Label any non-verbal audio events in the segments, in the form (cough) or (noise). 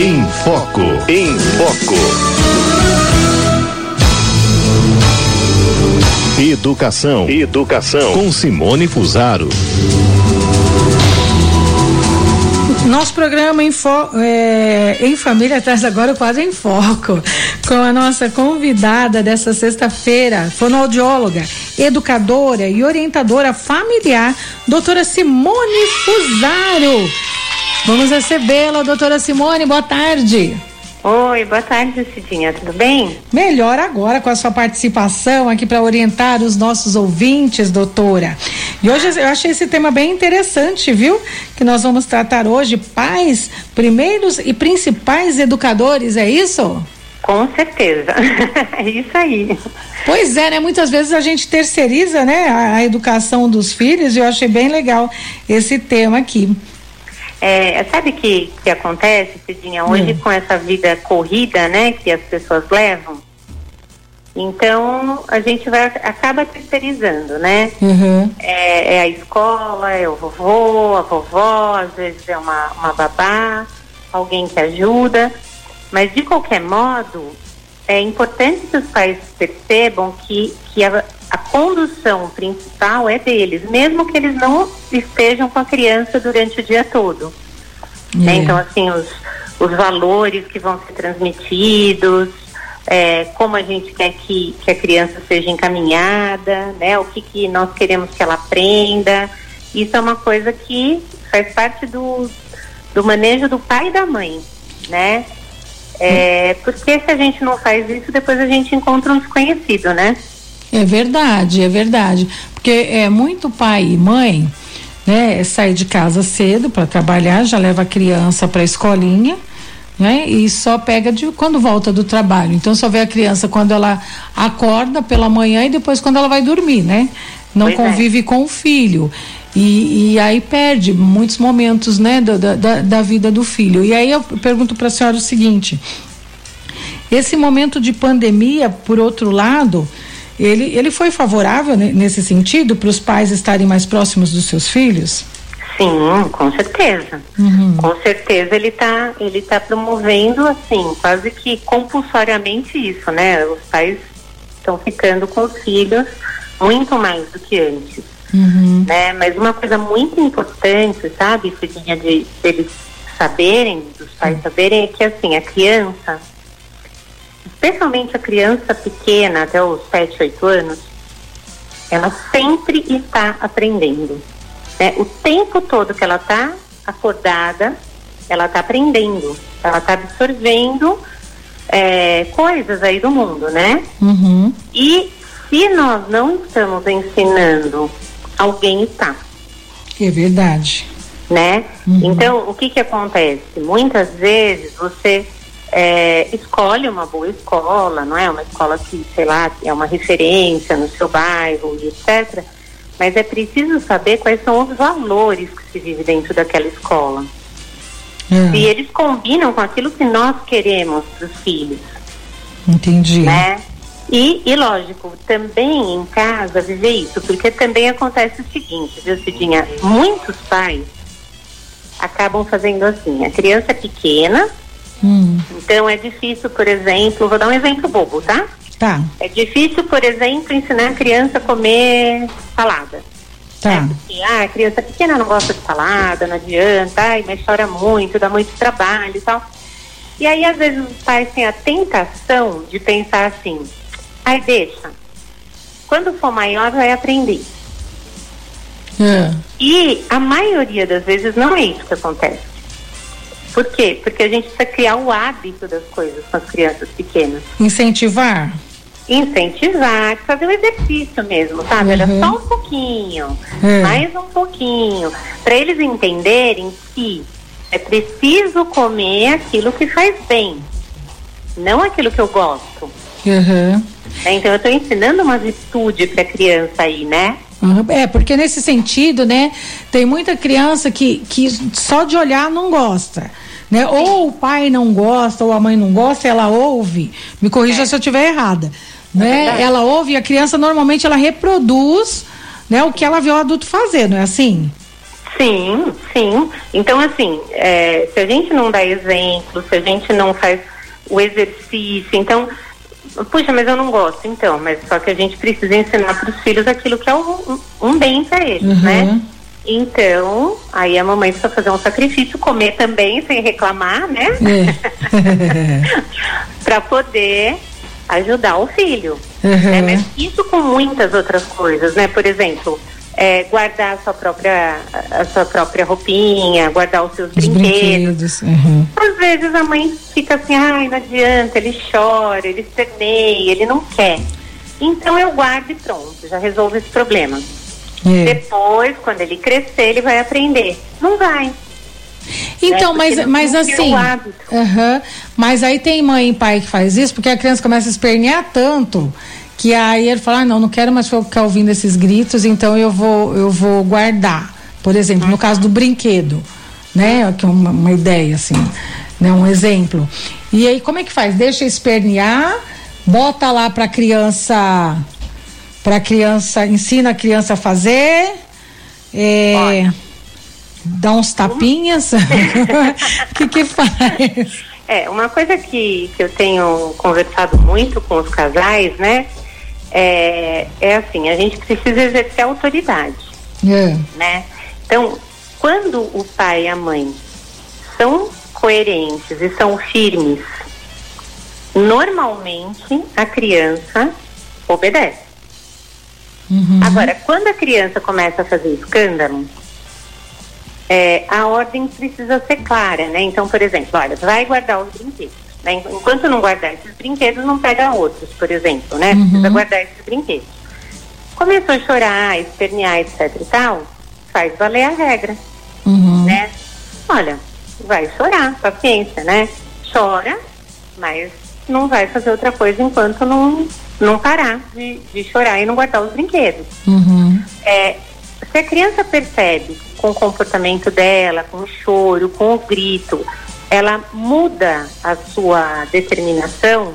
Em Foco. Em Foco. Educação. Educação. Com Simone Fusaro. Nosso programa em, fo, é, em Família traz agora o quadro em Foco, com a nossa convidada dessa sexta-feira, fonoaudióloga, educadora e orientadora familiar, doutora Simone Fusaro. Vamos recebê-la, doutora Simone, boa tarde. Oi, boa tarde, Cidinha, tudo bem? Melhor agora com a sua participação aqui para orientar os nossos ouvintes, doutora. E hoje eu achei esse tema bem interessante, viu? Que nós vamos tratar hoje pais, primeiros e principais educadores, é isso? Com certeza, (laughs) é isso aí. Pois é, né? Muitas vezes a gente terceiriza, né, a, a educação dos filhos e eu achei bem legal esse tema aqui. É, sabe o que, que acontece, Cidinha, hoje hum. com essa vida corrida, né, que as pessoas levam? Então a gente vai acaba terceirizando, né? Uhum. É, é, a escola, é o vovô, a vovó, às vezes é uma, uma babá, alguém que ajuda. Mas de qualquer modo, é importante que os pais percebam que, que a, a condução principal é deles, mesmo que eles não estejam com a criança durante o dia todo. É. Né? Então, assim, os, os valores que vão ser transmitidos, é, como a gente quer que, que a criança seja encaminhada, né? O que, que nós queremos que ela aprenda. Isso é uma coisa que faz parte do, do manejo do pai e da mãe, né? É, porque se a gente não faz isso, depois a gente encontra um desconhecido, né? É verdade, é verdade. Porque é muito pai e mãe, né, sai de casa cedo para trabalhar, já leva a criança para a escolinha, né? E só pega de quando volta do trabalho. Então só vê a criança quando ela acorda pela manhã e depois quando ela vai dormir, né? Não pois é. convive é. com o filho. E, e, aí perde muitos momentos, né, da, da, da vida do filho. E aí eu pergunto para a senhora o seguinte: esse momento de pandemia, por outro lado, ele, ele foi favorável nesse sentido para os pais estarem mais próximos dos seus filhos? Sim, com certeza. Uhum. Com certeza ele está ele tá promovendo assim, quase que compulsoriamente isso, né? Os pais estão ficando com os filhos muito mais do que antes. Uhum. Né? Mas uma coisa muito importante, sabe, Cidinha, de, de eles saberem, dos pais uhum. saberem, é que assim, a criança, especialmente a criança pequena, até os 7, 8 anos, ela sempre está aprendendo. Né? O tempo todo que ela está acordada, ela está aprendendo, ela está absorvendo é, coisas aí do mundo, né? Uhum. E se nós não estamos ensinando, alguém está. É verdade. Né? Uhum. Então, o que que acontece? Muitas vezes você é, escolhe uma boa escola, não é? Uma escola que, sei lá, é uma referência no seu bairro etc. Mas é preciso saber quais são os valores que se vive dentro daquela escola. Uhum. Se eles combinam com aquilo que nós queremos para os filhos. Entendi. Né? E, e, lógico, também em casa viver isso, porque também acontece o seguinte, viu, Cidinha? Muitos pais acabam fazendo assim, a criança é pequena, Hum. Então é difícil, por exemplo, vou dar um exemplo bobo, tá? Tá. É difícil, por exemplo, ensinar a criança a comer salada. Tá. Né? Porque, ah, a criança pequena não gosta de salada, não adianta, ai, mas chora muito, dá muito trabalho e tal. E aí, às vezes, os pais têm a tentação de pensar assim, ai, deixa. Quando for maior, vai aprender. É. E a maioria das vezes não é isso que acontece. Por quê? Porque a gente precisa criar o hábito das coisas com as crianças pequenas. Incentivar? Incentivar, fazer o exercício mesmo, sabe? Uhum. Era só um pouquinho, uhum. mais um pouquinho, para eles entenderem que é preciso comer aquilo que faz bem, não aquilo que eu gosto. Uhum. Então eu estou ensinando uma virtude para a criança aí, né? É, porque nesse sentido, né, tem muita criança que, que só de olhar não gosta né? Ou o pai não gosta, ou a mãe não gosta, ela ouve. Me corrija é. se eu estiver errada. É né? ela ouve e a criança normalmente ela reproduz né, o que ela vê o adulto fazer, não é assim? Sim, sim. Então, assim, é, se a gente não dá exemplo, se a gente não faz o exercício, então, puxa, mas eu não gosto, então, mas só que a gente precisa ensinar para os filhos aquilo que é um, um bem para eles, uhum. né? Então, aí a mamãe precisa fazer um sacrifício, comer também sem reclamar, né? É. (laughs) para poder ajudar o filho. Uhum. Né? Mas isso com muitas outras coisas, né? Por exemplo, é, guardar a sua própria a sua própria roupinha, guardar os seus os brinquedos. brinquedos. Uhum. Às vezes a mãe fica assim, ai, não adianta, ele chora, ele cerneia, ele não quer. Então eu guardo e pronto, já resolvo esse problema. É. Depois, quando ele crescer, ele vai aprender. Não vai. Então, né? mas, mas assim. Uhum, mas aí tem mãe e pai que faz isso, porque a criança começa a espernear tanto que aí ele fala, ah, não, não quero mais ficar ouvindo esses gritos, então eu vou, eu vou guardar. Por exemplo, no caso do brinquedo, né? Que é uma, uma ideia, assim, né? Um exemplo. E aí, como é que faz? Deixa espernear, bota lá para criança, para criança, ensina a criança a fazer, é, dá uns tapinhas, o (laughs) que que faz? É, uma coisa que, que eu tenho conversado muito com os casais, né? É, é assim, a gente precisa exercer autoridade, é. né? Então, quando o pai e a mãe são coerentes e são firmes, normalmente a criança obedece. Uhum. Agora, quando a criança começa a fazer escândalo, é, a ordem precisa ser clara, né? Então, por exemplo, olha, vai guardar os brinquedos. Né? Enquanto não guardar esses brinquedos, não pega outros, por exemplo, né? Uhum. Precisa guardar esses brinquedos. Começou a chorar, espernear, etc e tal, faz valer a regra, uhum. né? Olha, vai chorar, paciência, né? Chora, mas não vai fazer outra coisa enquanto não, não parar de, de chorar e não guardar os brinquedos. Uhum. É, se a criança percebe com o comportamento dela, com o choro, com o grito, ela muda a sua determinação,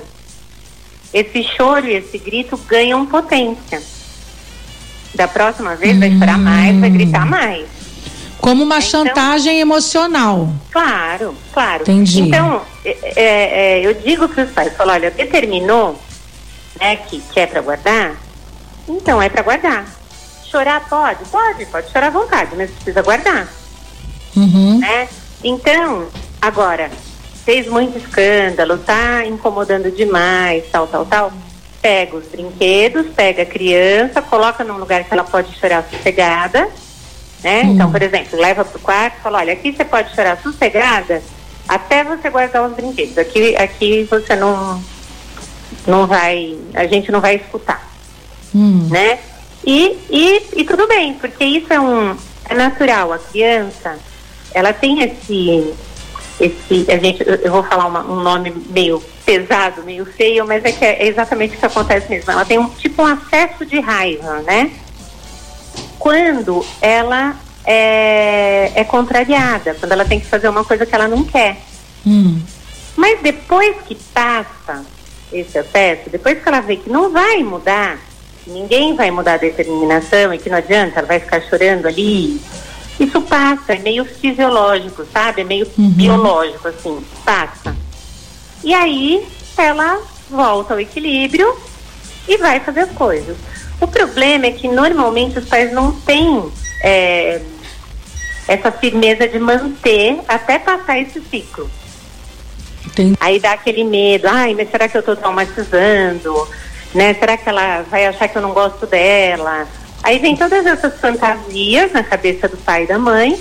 esse choro e esse grito ganham potência. Da próxima vez vai chorar mais, vai gritar mais. Como uma então, chantagem emocional. Claro, claro. Entendi. Então, é, é, é eu digo para os pais, falo, olha, determinou né, que, que é para guardar, então é para guardar. Chorar pode? Pode, pode chorar à vontade, mas precisa guardar. Uhum. Né? Então, Agora, fez muito escândalo, tá incomodando demais, tal, tal, tal. Pega os brinquedos, pega a criança, coloca num lugar que ela pode chorar sossegada, né? Hum. Então, por exemplo, leva pro quarto e fala, olha, aqui você pode chorar sossegada até você guardar os brinquedos. Aqui, aqui você não, não vai, a gente não vai escutar, hum. né? E, e, e tudo bem, porque isso é um, é natural. A criança, ela tem esse esse, a gente, eu vou falar uma, um nome meio pesado, meio feio, mas é que é exatamente o que acontece mesmo. Ela tem um tipo um acesso de raiva, né? Quando ela é, é contrariada, quando ela tem que fazer uma coisa que ela não quer. Hum. Mas depois que passa esse acesso, depois que ela vê que não vai mudar, ninguém vai mudar a determinação e que não adianta, ela vai ficar chorando ali isso passa, é meio fisiológico, sabe? É meio uhum. biológico, assim, passa. E aí ela volta ao equilíbrio e vai fazer as coisas. O problema é que normalmente os pais não têm é, essa firmeza de manter até passar esse ciclo. Entendi. Aí dá aquele medo, ai, mas será que eu estou traumatizando? Né? Será que ela vai achar que eu não gosto dela? Aí vem todas essas fantasias na cabeça do pai e da mãe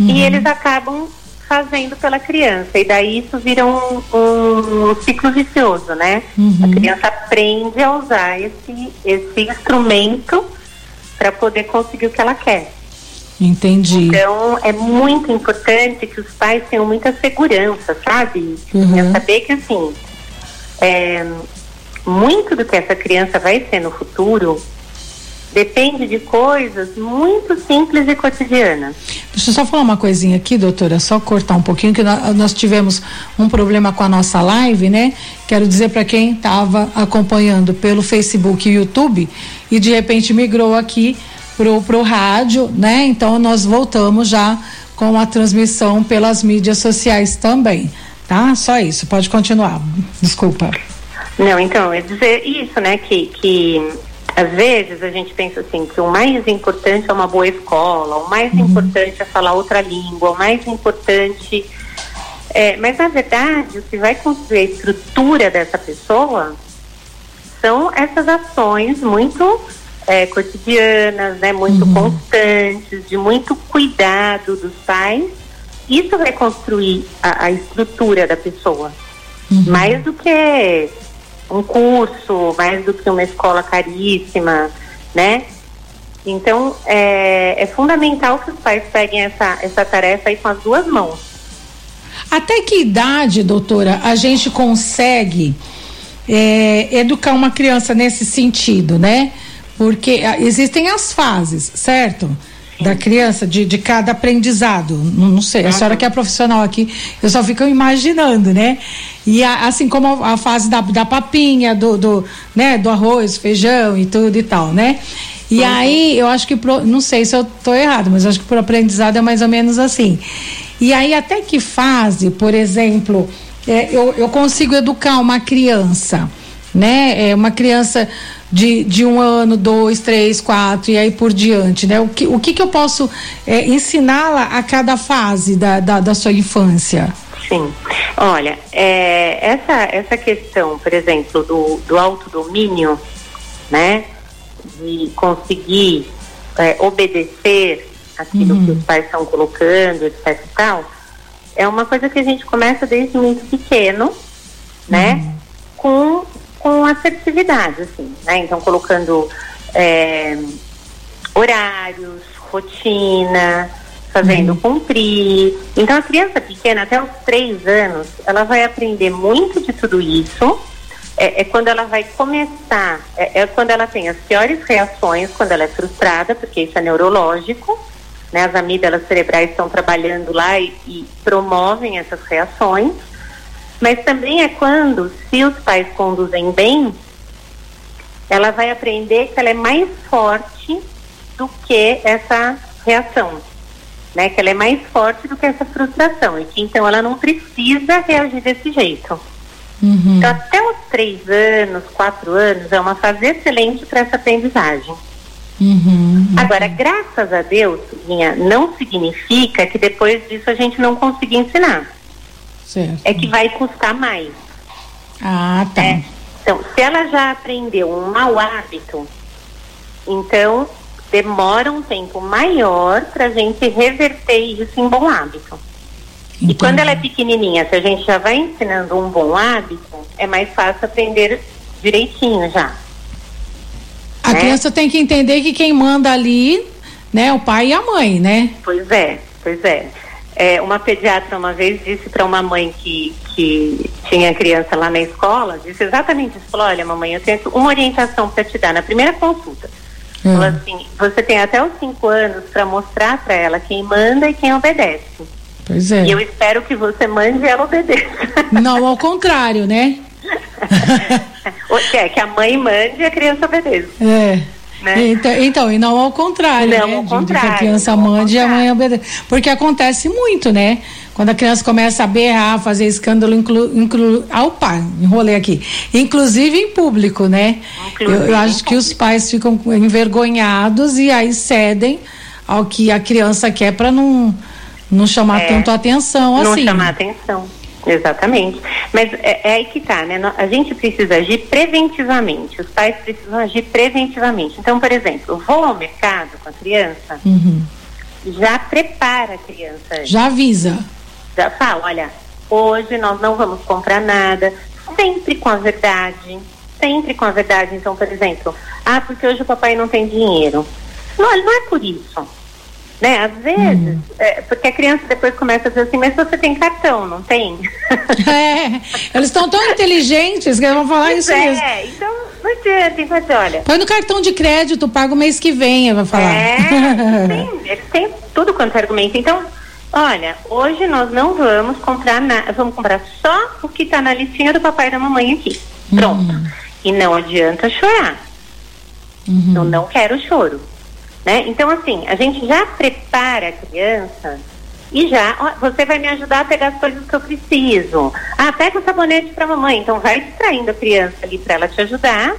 uhum. e eles acabam fazendo pela criança. E daí isso vira um, um, ciclo vicioso, né? Uhum. A criança aprende a usar esse, esse instrumento para poder conseguir o que ela quer. Entendi. Então é muito importante que os pais tenham muita segurança, sabe? Uhum. É saber que assim, é, muito do que essa criança vai ser no futuro Depende de coisas muito simples e cotidianas. Deixa eu só falar uma coisinha aqui, doutora, só cortar um pouquinho, que nós, tivemos um problema com a nossa live, né? Quero dizer para quem estava acompanhando pelo Facebook e YouTube e de repente migrou aqui pro, pro rádio, né? Então nós voltamos já com a transmissão pelas mídias sociais também, tá? Só isso, pode continuar. Desculpa. Não, então, é dizer isso, né, que, que às vezes a gente pensa assim, que o mais importante é uma boa escola, o mais uhum. importante é falar outra língua, o mais importante é, mas na verdade o que vai construir a estrutura dessa pessoa são essas ações muito é, cotidianas, né, muito uhum. constantes, de muito cuidado dos pais. Isso vai construir a, a estrutura da pessoa. Uhum. Mais do que um curso, mais do que uma escola caríssima, né? Então, é, é fundamental que os pais peguem essa, essa tarefa aí com as duas mãos. Até que idade, doutora, a gente consegue é, educar uma criança nesse sentido, né? Porque ah, existem as fases, certo? Da criança, de, de cada aprendizado. Não, não sei, a senhora que é profissional aqui, eu só fico imaginando, né? E a, assim como a, fase da, da papinha, do, do, né, do arroz, feijão e tudo e tal, né? E uhum. aí, eu acho que, pro, não sei se eu estou errado, mas acho que por aprendizado é mais ou menos assim. E aí, até que fase, por exemplo, é, eu, eu consigo educar uma criança, né? É uma criança de, de um ano, dois, três, quatro e aí por diante, né? O que, o que, que eu posso é, ensiná-la a cada fase da, da, da, sua infância? Sim, olha, é, essa, essa questão, por exemplo, do, do autodomínio, né? De conseguir é, obedecer aquilo uhum. que os pais estão colocando, etc e tal, é uma coisa que a gente começa desde muito pequeno, né? Uhum. Com, com assertividade, assim, né? Então, colocando é, horários, rotina, fazendo uhum. cumprir. Então, a criança pequena, até os três anos, ela vai aprender muito de tudo isso. É, é quando ela vai começar, é, é quando ela tem as piores reações, quando ela é frustrada, porque isso é neurológico né, as amígdalas cerebrais estão trabalhando lá e, e promovem essas reações. Mas também é quando, se os pais conduzem bem, ela vai aprender que ela é mais forte do que essa reação, né? Que ela é mais forte do que essa frustração e que então ela não precisa reagir desse jeito. Uhum. Então, até os três anos, quatro anos, é uma fase excelente para essa aprendizagem. Uhum, Agora, graças a Deus, minha, não significa que depois disso a gente não consiga ensinar. Certo. É que vai custar mais. Ah, tá. É. Então, se ela já aprendeu um mau hábito, então demora um tempo maior para a gente reverter isso em bom hábito. Entendi. E quando ela é pequenininha, se a gente já vai ensinando um bom hábito, é mais fácil aprender direitinho já. A né? criança tem que entender que quem manda ali, né, o pai e a mãe, né? Pois é, pois é. é uma pediatra uma vez disse para uma mãe que, que tinha criança lá na escola, disse exatamente isso, falou, olha mamãe, eu tenho uma orientação para te dar na primeira consulta. Hum. Assim, você tem até os cinco anos para mostrar para ela quem manda e quem obedece. Pois é. E eu espero que você mande e ela obedeça. Não ao contrário, né? (laughs) é que a mãe mande e a criança obedeça. É. Né? Então, então, e não ao contrário, não né? Ao contrário, que a criança mande e a mãe obedeça. Porque acontece muito, né? Quando a criança começa a berrar, fazer escândalo, inclu, inclu, ao pai, enrolei aqui. Inclusive em público, né? Eu, eu, acho que os pais ficam envergonhados e aí cedem ao que a criança quer para não, não chamar é, tanto atenção não assim. Não chamar atenção. Exatamente. Mas é, é, aí que tá, né? A gente precisa agir preventivamente. Os pais precisam agir preventivamente. Então, por exemplo, eu vou ao mercado com a criança, uhum. já prepara a criança. Já avisa. Já fala, olha, hoje nós não vamos comprar nada, sempre com a verdade. Sempre com a verdade. Então, por exemplo, ah, porque hoje o papai não tem dinheiro. Não, não é por isso né? Às vezes, hum. é, porque a criança depois começa a dizer assim, mas você tem cartão, não tem? (laughs) É, eles estão tão inteligentes que vão falar pois isso é, mesmo. É, então não adianta, tem que olha. Põe no cartão de crédito, paga o mês que vem, vai falar. É, (laughs) eles têm tudo quanto é argumento. Então, olha, hoje nós não vamos comprar nada, vamos comprar só o que está na listinha do papai e da mamãe aqui. Pronto. Hum. E não adianta chorar. Uhum. Eu não quero choro Né? Então, assim, a gente já prepara a criança e já, ó, você vai me ajudar a pegar as coisas que eu preciso. Ah, pega o sabonete para mamãe. Então, vai distraindo a criança ali para ela te ajudar,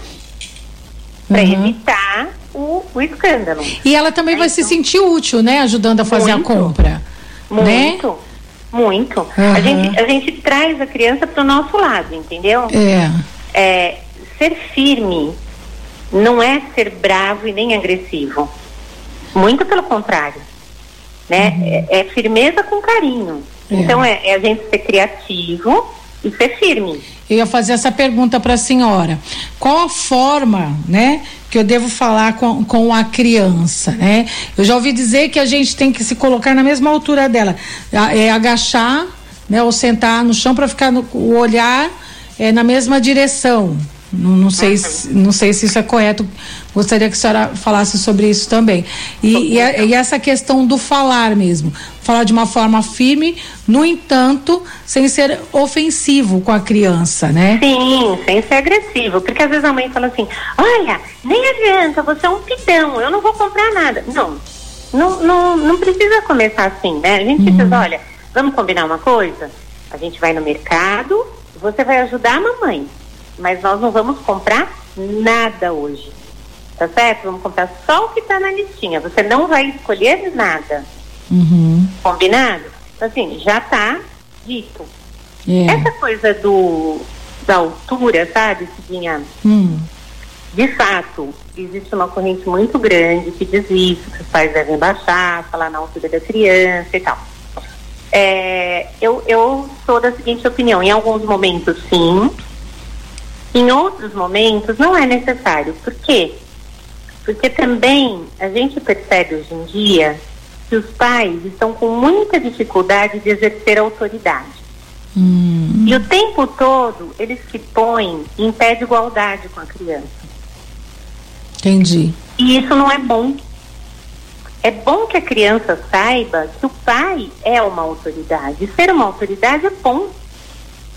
para uhum. evitar o, o, escândalo. E ela também é, vai então, se sentir útil, né? Ajudando a fazer muito, a compra. Muito. Né? Muito. Uhum. A, gente, a gente traz a criança para o nosso lado, entendeu? É. é. Ser firme não é ser bravo e nem agressivo. Muito pelo contrário. Né? Uhum. É, é, firmeza com carinho. É. Então é, é a gente ser criativo e ser firme. Eu ia fazer essa pergunta para a senhora. Qual a forma, né, que eu devo falar com, com a criança, né? Eu já ouvi dizer que a gente tem que se colocar na mesma altura dela, é agachar, né, ou sentar no chão para ficar no, o olhar é, na mesma direção. Não, não, sei se, não sei se isso é correto. Gostaria que a senhora falasse sobre isso também. E, e, a, e, essa questão do falar mesmo. Falar de uma forma firme, no entanto, sem ser ofensivo com a criança, né? Sim, sem ser agressivo. Porque às vezes a mãe fala assim: olha, nem adianta, você é um pitão, eu não vou comprar nada. Não, não, não, não precisa começar assim, né? A gente uhum. precisa, olha, vamos combinar uma coisa? A gente vai no mercado, você vai ajudar a mamãe mas nós não vamos comprar nada hoje. Tá certo? Vamos comprar só o que está na listinha. Você não vai escolher nada. Uhum. Combinado? Então, assim, já está dito. Yeah. É. Essa coisa do da altura, sabe, Cidinha? Hum. De fato, existe uma corrente muito grande que diz isso, que os pais devem baixar, falar na altura da criança e tal. É, eu, eu sou da seguinte opinião, em alguns momentos sim, em outros momentos não é necessário. Por quê? Porque também a gente percebe hoje em dia que os pais estão com muita dificuldade de exercer autoridade. Hum. E o tempo todo eles se põem em pé de igualdade com a criança. Entendi. E isso não é bom. É bom que a criança saiba que o pai é uma autoridade. Ser uma autoridade é bom.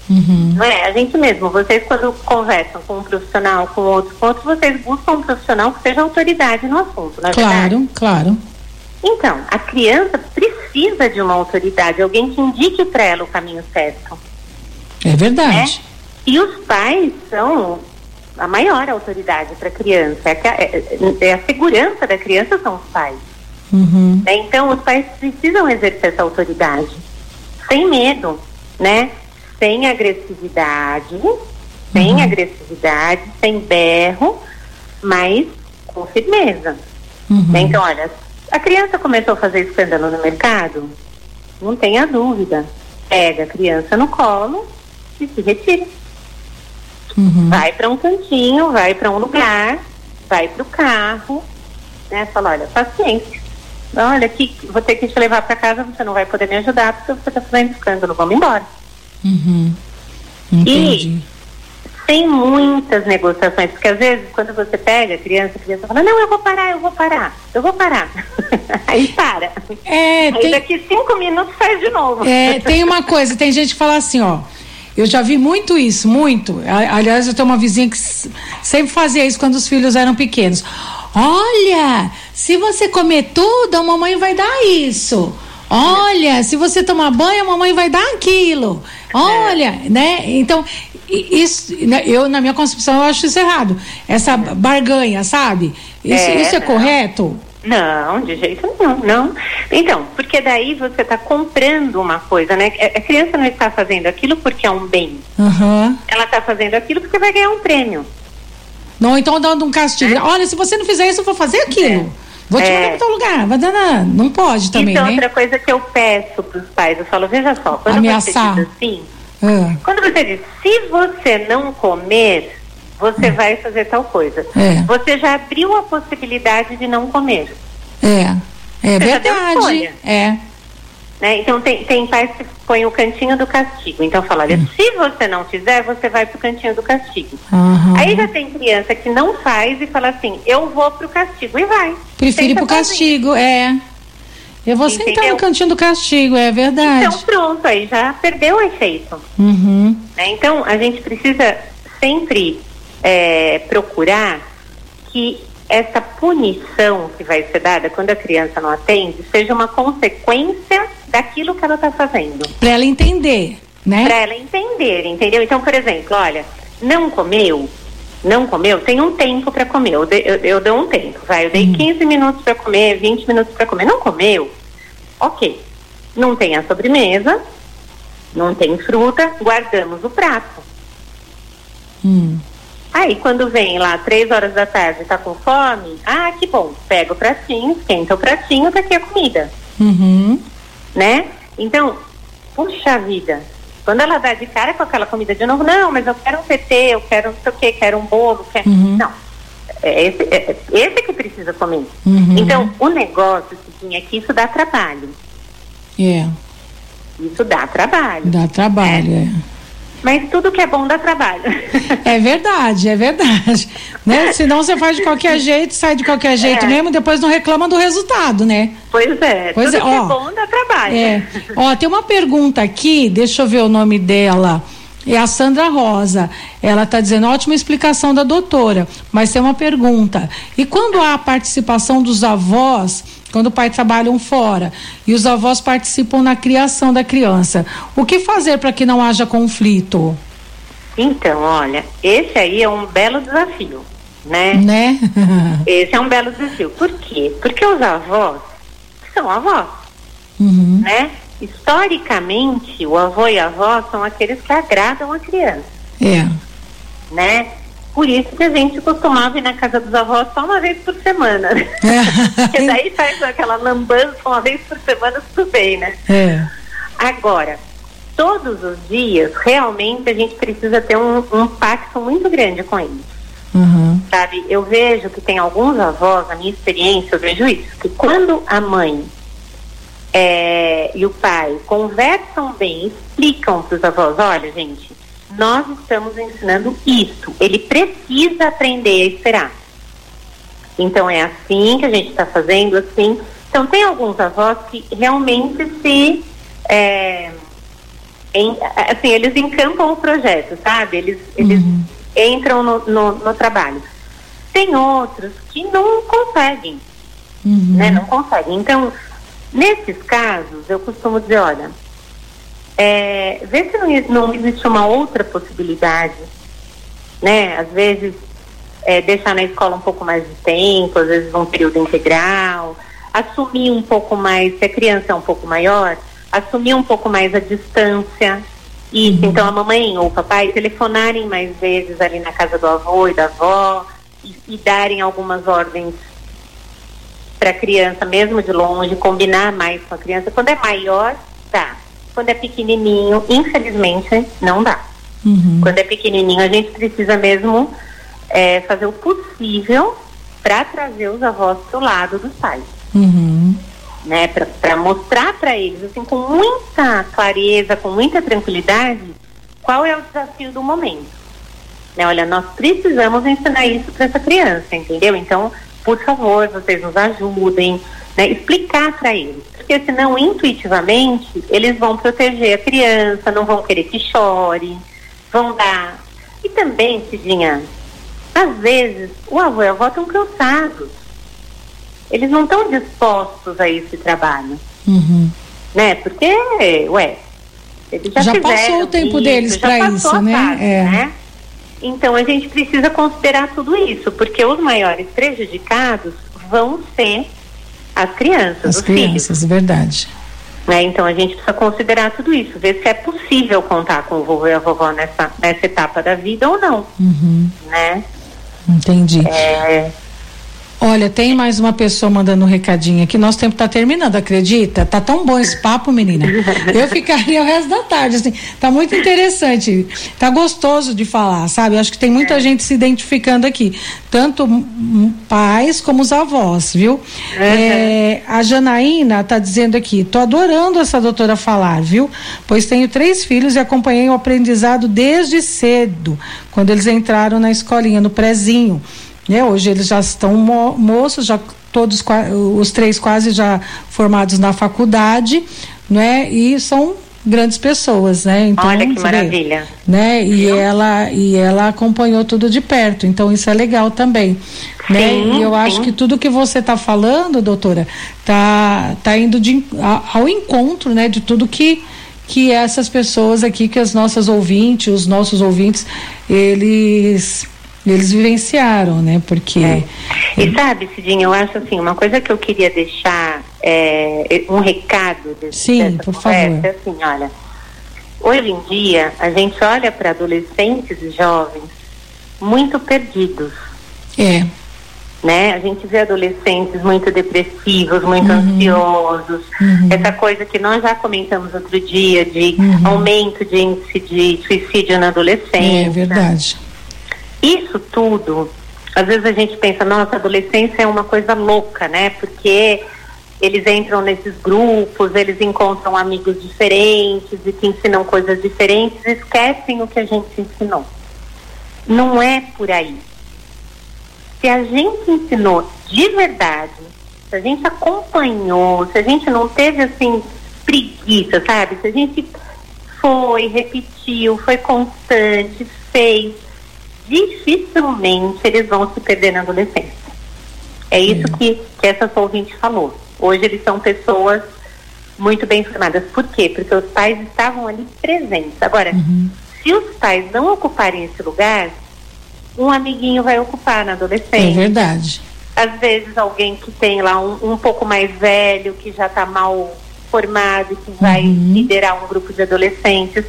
Uhum. Não é? A gente mesmo, vocês quando conversam com um profissional, com outro, com outro, vocês buscam um profissional que seja autoridade no assunto, não é Claro, verdade? claro. Então, a criança precisa de uma autoridade, alguém que indique para ela o caminho certo. É verdade. Né? E os pais são a maior autoridade para a criança. É, é, é, a segurança da criança são os pais. Uhum. Né? Então, os pais precisam exercer essa autoridade sem medo, né? Sem agressividade, sem uhum. agressividade, sem berro, mas com firmeza. Uhum. Então, olha, a criança começou a fazer escândalo no mercado, não tenha dúvida. Pega a criança no colo e se retira. Uhum. Vai para um cantinho, vai para um lugar, vai para o carro, né? Fala, olha, paciência. Olha, aqui, vou ter que te levar para casa, você não vai poder me ajudar porque você está fazendo escândalo, vamos embora. Uhum. Entendi. E tem muitas negociações, porque às vezes quando você pega a criança, a criança fala, não, eu vou parar, eu vou parar, eu vou parar. (laughs) Aí para. É, Aí tem... daqui cinco minutos faz de novo. É, tem uma coisa, tem gente que fala assim, ó. Eu já vi muito isso, muito. Aliás, eu tenho uma vizinha que sempre fazia isso quando os filhos eram pequenos. Olha, se você comer tudo, a mamãe vai dar isso. Olha, se você tomar banho, a mamãe vai dar aquilo. Olha, é. né? Então, isso, né, eu, na minha concepção, eu acho isso errado. Essa barganha, sabe? Isso é, isso é correto? Não, de jeito nenhum, não. Então, porque daí você está comprando uma coisa, né? A criança não está fazendo aquilo porque é um bem. Uhum. Ela está fazendo aquilo porque vai ganhar um prêmio. Não, então dando um castigo. É. Olha, se você não fizer isso, eu vou fazer aquilo. É. Vou te mandar é. para tal lugar. Vai dar Não pode também, Isso é né? outra coisa que eu peço para os pais. Eu falo, veja só, quando Ameaçar. você diz assim, é. quando você diz, se você não comer, você é. vai fazer tal coisa. É. Você já abriu a possibilidade de não comer. É, é você verdade. É. Né? Então tem, tem pais que põem o cantinho do castigo. Então fala, olha, hum. se você não fizer, você vai pro cantinho do castigo. Uhum. Aí já tem criança que não faz e fala assim, eu vou pro castigo e vai. Prefiro ir pro castigo, é. Eu vou Entendeu? sentar no cantinho do castigo, é verdade. Então pronto, aí já perdeu o efeito. Uhum. Né? Então a gente precisa sempre é, procurar que essa punição que vai ser dada quando a criança não atende seja uma consequência daquilo que ela está fazendo. Para ela entender, né? Para ela entender, entendeu? Então, por exemplo, olha, não comeu, não comeu, tem um tempo para comer. Eu, de, eu, eu, dou um tempo, vai. Eu dei hum. 15 minutos para comer, 20 minutos para comer. Não comeu? Ok. Não tem a sobremesa, não tem fruta, guardamos o prato. Hum. Aí quando vem lá três horas da tarde tá com fome, ah, que bom, pega o pratinho, esquenta o pratinho, tá aqui a comida. Uhum. Né? Então, puxa vida, quando ela dá de cara com aquela comida de novo, não, mas eu quero um PT, eu quero não sei o que, quero um bolo, quero... Uhum. Não. É esse, é, esse que precisa comer. Uhum. Então, o negócio, é que isso dá trabalho. É. Isso dá trabalho. Dá trabalho, é. é. Mas tudo que é bom dá trabalho. É verdade, é verdade. (laughs) Né? Senão você faz de qualquer jeito, sai de qualquer jeito é. mesmo, depois não reclama do resultado, né? Pois é, pois tudo é, que é ó, é bom dá trabalho. É. Ó, tem uma pergunta aqui, deixa eu ver o nome dela. É a Sandra Rosa. Ela está dizendo ótima explicação da doutora, mas tem uma pergunta. E quando há a participação dos avós quando o pai trabalham fora e os avós participam na criação da criança. O que fazer para que não haja conflito? Então, olha, esse aí é um belo desafio, né? Né? (laughs) esse é um belo desafio. Por quê? Porque os avós são avós, uhum. né? Historicamente, o avô e a avó são aqueles que agradam a criança. É. Né? Por isso que a gente costumava ir na casa dos avós só uma vez por semana. É. (laughs) Porque daí faz aquela lambança uma vez por semana, tudo bem, né? É. Agora, todos os dias, realmente a gente precisa ter um, um pacto muito grande com eles. Uhum. Sabe, eu vejo que tem alguns avós, na minha experiência, eu vejo isso, que quando a mãe é, e o pai conversam bem, explicam para os avós, olha, gente, nós estamos ensinando isso. Ele precisa aprender a esperar. Então é assim que a gente está fazendo, assim. Então tem alguns avós que realmente se é, em, assim, eles encampam o projeto, sabe? Eles, eles uhum. entram no, no, no, trabalho. Tem outros que não conseguem, uhum. né? Não conseguem. Então, nesses casos, eu costumo dizer, olha, é, ver se não, não existe uma outra possibilidade, né? Às vezes é, deixar na escola um pouco mais de tempo, às vezes um período integral, assumir um pouco mais, se a criança é um pouco maior, assumir um pouco mais a distância. Isso, uhum. então a mamãe ou o papai telefonarem mais vezes ali na casa do avô e da avó e, e darem algumas ordens para a criança, mesmo de longe, combinar mais com a criança. Quando é maior, tá quando é pequenininho, infelizmente, não dá. Uhum. Quando é pequenininho, a gente precisa mesmo é, fazer o possível para trazer os avós para o lado dos pais. Uhum. Né, para mostrar para eles, assim, com muita clareza, com muita tranquilidade, qual é o desafio do momento. Né, olha, nós precisamos ensinar isso para essa criança, entendeu? Então, por favor, vocês nos ajudem, né, explicar para eles porque senão intuitivamente eles vão proteger a criança, não vão querer que chore, vão dar. E também, Cidinha, às vezes o avô e a avó estão cansados. Eles não estão dispostos a esse trabalho. Uhum. Né? Porque, ué, eles já, já passou o tempo isso, deles para isso, né? É. né? Então a gente precisa considerar tudo isso, porque os maiores prejudicados vão ser as crianças, as crianças, filhos. verdade. Né? Então a gente precisa considerar tudo isso, ver se é possível contar com o vovô e a vovó nessa, nessa etapa da vida ou não. Uhum. Né? Entendi. É, Olha, tem mais uma pessoa mandando um recadinho aqui. Nosso tempo está terminando, acredita? Tá tão bom esse papo, menina. Eu ficaria o resto da tarde, assim. Tá muito interessante. Tá gostoso de falar, sabe? Acho que tem muita é. gente se identificando aqui. Tanto pais como os avós, viu? Uhum. É, a Janaína tá dizendo aqui, tô adorando essa doutora falar, viu? Pois tenho três filhos e acompanhei o aprendizado desde cedo, quando eles entraram na escolinha, no prezinho. Né? Hoje eles já estão mo moços, já todos os três quase já formados na faculdade, né? E são grandes pessoas, né? Então, Olha que maravilha. Vê, né? E ela e ela acompanhou tudo de perto, então isso é legal também, né? sim, né? E eu sim. acho que tudo que você está falando, doutora, tá tá indo de, ao encontro, né, de tudo que que essas pessoas aqui, que as nossas ouvintes, os nossos ouvintes, eles eles vivenciaram, né? Porque. É. E sabe, Cidinha, eu acho assim, uma coisa que eu queria deixar, é, um recado desse, Sim, por conversa, favor. é assim, olha, hoje em dia a gente olha para adolescentes e jovens muito perdidos. É. Né? A gente vê adolescentes muito depressivos, muito uhum. ansiosos, uhum. essa coisa que nós já comentamos outro dia de uhum. aumento de índice de suicídio na adolescência. É verdade. Isso tudo, às vezes a gente pensa, nossa, adolescência é uma coisa louca, né? Porque eles entram nesses grupos, eles encontram amigos diferentes e que ensinam coisas diferentes esquecem o que a gente ensinou. Não é por aí. Se a gente ensinou de verdade, se a gente acompanhou, se a gente não teve assim preguiça, sabe? Se a gente foi, repetiu, foi constante, fez, dificilmente eles vão se perder na adolescência. É isso é. que, que essa sua ouvinte falou. Hoje eles são pessoas muito bem formadas. Por quê? Porque os pais estavam ali presentes. Agora, uhum. se os pais não ocuparem esse lugar, um amiguinho vai ocupar na adolescência. É verdade. Às vezes alguém que tem lá um, um pouco mais velho, que já está mal formado, que vai uhum. liderar um grupo de adolescentes.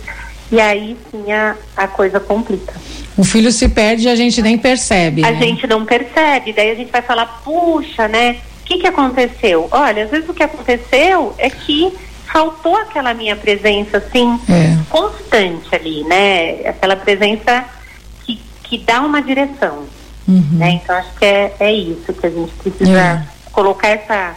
E aí sim a, a coisa complica. O filho se perde e a gente nem percebe. A né? gente não percebe, daí a gente vai falar, puxa, né? O que, que aconteceu? Olha, às vezes o que aconteceu é que faltou aquela minha presença, assim, é. constante ali, né? Aquela presença que, que dá uma direção. Uhum. Né? Então acho que é, é isso que a gente precisa é. colocar essa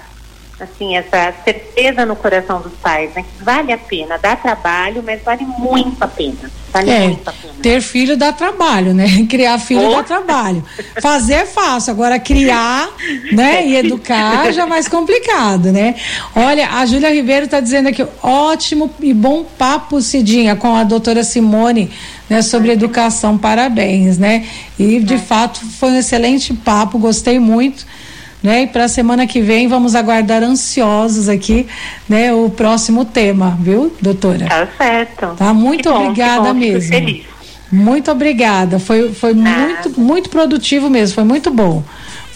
assim, essa certeza no coração dos pais, né? Que vale a pena, dá trabalho, mas vale muito a pena. Vale é, muito a pena. Ter filho dá trabalho, né? (laughs) Criar filho dá trabalho. Fazer é fácil, agora criar, né? (laughs) E educar já é mais complicado, né? Olha, a Júlia Ribeiro está dizendo aqui, ótimo e bom papo, Cidinha, com a doutora Simone, né? Sobre educação, parabéns, né? E de é. fato foi um excelente papo, gostei muito né? E para a semana que vem vamos aguardar ansiosos aqui, né? O próximo tema, viu, doutora? Tá certo. Tá muito que obrigada bom, mesmo. Feliz. Muito obrigada. Foi, foi muito, muito produtivo mesmo. Foi muito bom.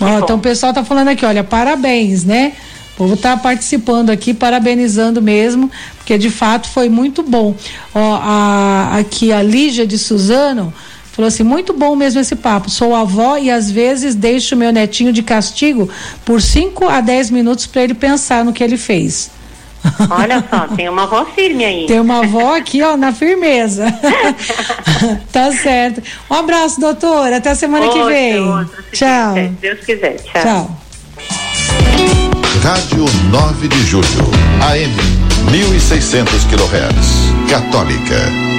Ó, então o pessoal tá falando aqui, olha, parabéns, né? O povo tá participando aqui, parabenizando mesmo, porque de fato foi muito bom. Ó, a, aqui a Lígia de Suzano Falou assim: muito bom mesmo esse papo. Sou avó e às vezes deixo meu netinho de castigo por 5 a 10 minutos para ele pensar no que ele fez. Olha só, (laughs) tem uma avó firme aí. Tem uma avó aqui, ó, na firmeza. (laughs) tá certo. Um abraço, doutora. Até a semana outro, que vem. Outro, tchau. Se Deus quiser. Tchau. Tchau. Rádio 9 de Julho. AM 1600 kHz. Católica